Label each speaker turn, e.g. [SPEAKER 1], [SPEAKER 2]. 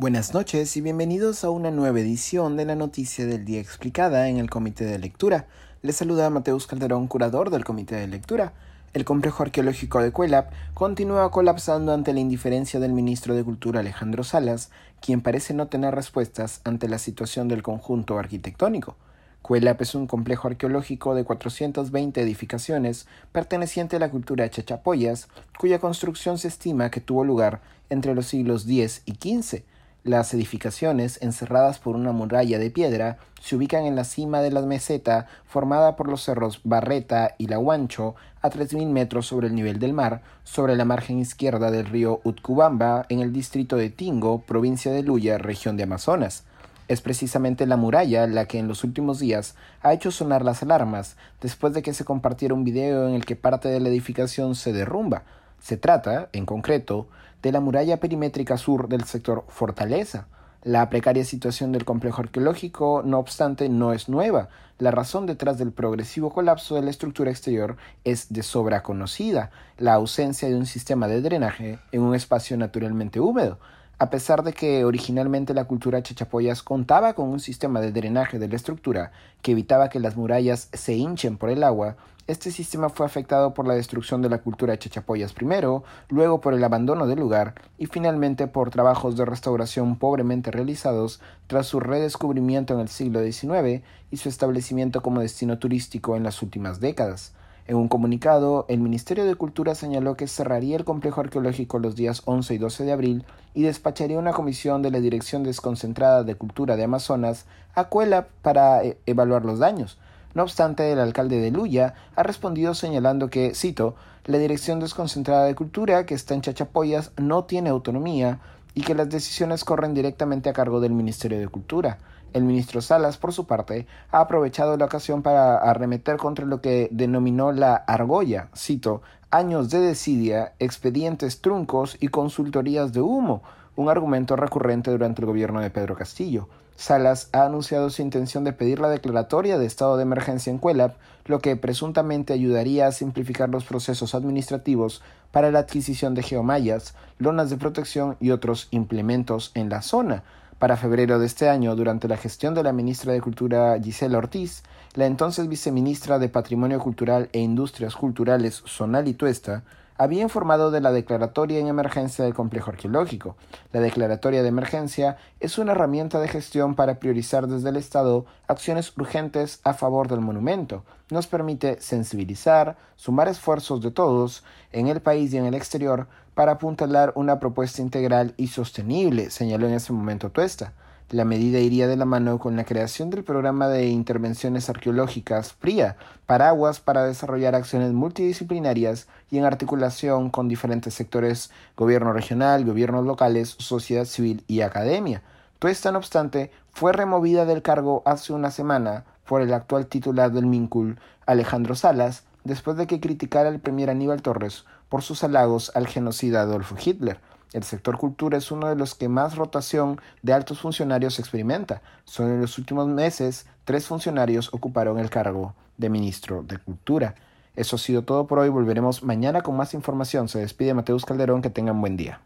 [SPEAKER 1] Buenas noches y bienvenidos a una nueva edición de la Noticia del Día Explicada en el Comité de Lectura. Les saluda Mateus Calderón, curador del Comité de Lectura. El complejo arqueológico de Cuelap continúa colapsando ante la indiferencia del ministro de Cultura Alejandro Salas, quien parece no tener respuestas ante la situación del conjunto arquitectónico. Cuelap es un complejo arqueológico de 420 edificaciones perteneciente a la cultura chachapoyas, cuya construcción se estima que tuvo lugar entre los siglos X y XV las edificaciones, encerradas por una muralla de piedra, se ubican en la cima de la meseta formada por los cerros Barreta y La Huancho, a 3.000 metros sobre el nivel del mar, sobre la margen izquierda del río Utcubamba, en el distrito de Tingo, provincia de Luya, región de Amazonas. Es precisamente la muralla la que en los últimos días ha hecho sonar las alarmas, después de que se compartiera un video en el que parte de la edificación se derrumba. Se trata, en concreto, de la muralla perimétrica sur del sector Fortaleza. La precaria situación del complejo arqueológico, no obstante, no es nueva. La razón detrás del progresivo colapso de la estructura exterior es de sobra conocida, la ausencia de un sistema de drenaje en un espacio naturalmente húmedo. A pesar de que originalmente la cultura chachapoyas contaba con un sistema de drenaje de la estructura que evitaba que las murallas se hinchen por el agua, este sistema fue afectado por la destrucción de la cultura chachapoyas primero, luego por el abandono del lugar y finalmente por trabajos de restauración pobremente realizados tras su redescubrimiento en el siglo XIX y su establecimiento como destino turístico en las últimas décadas. En un comunicado, el Ministerio de Cultura señaló que cerraría el complejo arqueológico los días 11 y 12 de abril y despacharía una comisión de la Dirección Desconcentrada de Cultura de Amazonas a Cuela para eh, evaluar los daños. No obstante, el alcalde de Luya ha respondido señalando que, cito, la Dirección Desconcentrada de Cultura, que está en Chachapoyas, no tiene autonomía y que las decisiones corren directamente a cargo del Ministerio de Cultura. El ministro Salas, por su parte, ha aprovechado la ocasión para arremeter contra lo que denominó la argolla, cito, años de desidia, expedientes truncos y consultorías de humo, un argumento recurrente durante el gobierno de Pedro Castillo. Salas ha anunciado su intención de pedir la declaratoria de estado de emergencia en Cuelap, lo que presuntamente ayudaría a simplificar los procesos administrativos para la adquisición de geomallas, lonas de protección y otros implementos en la zona. Para febrero de este año, durante la gestión de la ministra de Cultura Gisela Ortiz, la entonces viceministra de Patrimonio Cultural e Industrias Culturales Sonali Tuesta había informado de la declaratoria en emergencia del complejo arqueológico. La declaratoria de emergencia es una herramienta de gestión para priorizar desde el Estado acciones urgentes a favor del monumento. Nos permite sensibilizar, sumar esfuerzos de todos, en el país y en el exterior, para apuntalar una propuesta integral y sostenible, señaló en ese momento Tuesta. La medida iría de la mano con la creación del programa de intervenciones arqueológicas PRIA, paraguas para desarrollar acciones multidisciplinarias y en articulación con diferentes sectores, gobierno regional, gobiernos locales, sociedad civil y academia. Tuesta, no obstante, fue removida del cargo hace una semana por el actual titular del MINCUL, Alejandro Salas, después de que criticara al premier Aníbal Torres por sus halagos al genocida Adolfo Hitler. El sector cultura es uno de los que más rotación de altos funcionarios experimenta. Solo en los últimos meses, tres funcionarios ocuparon el cargo de ministro de Cultura. Eso ha sido todo por hoy. Volveremos mañana con más información. Se despide Mateus Calderón. Que tengan buen día.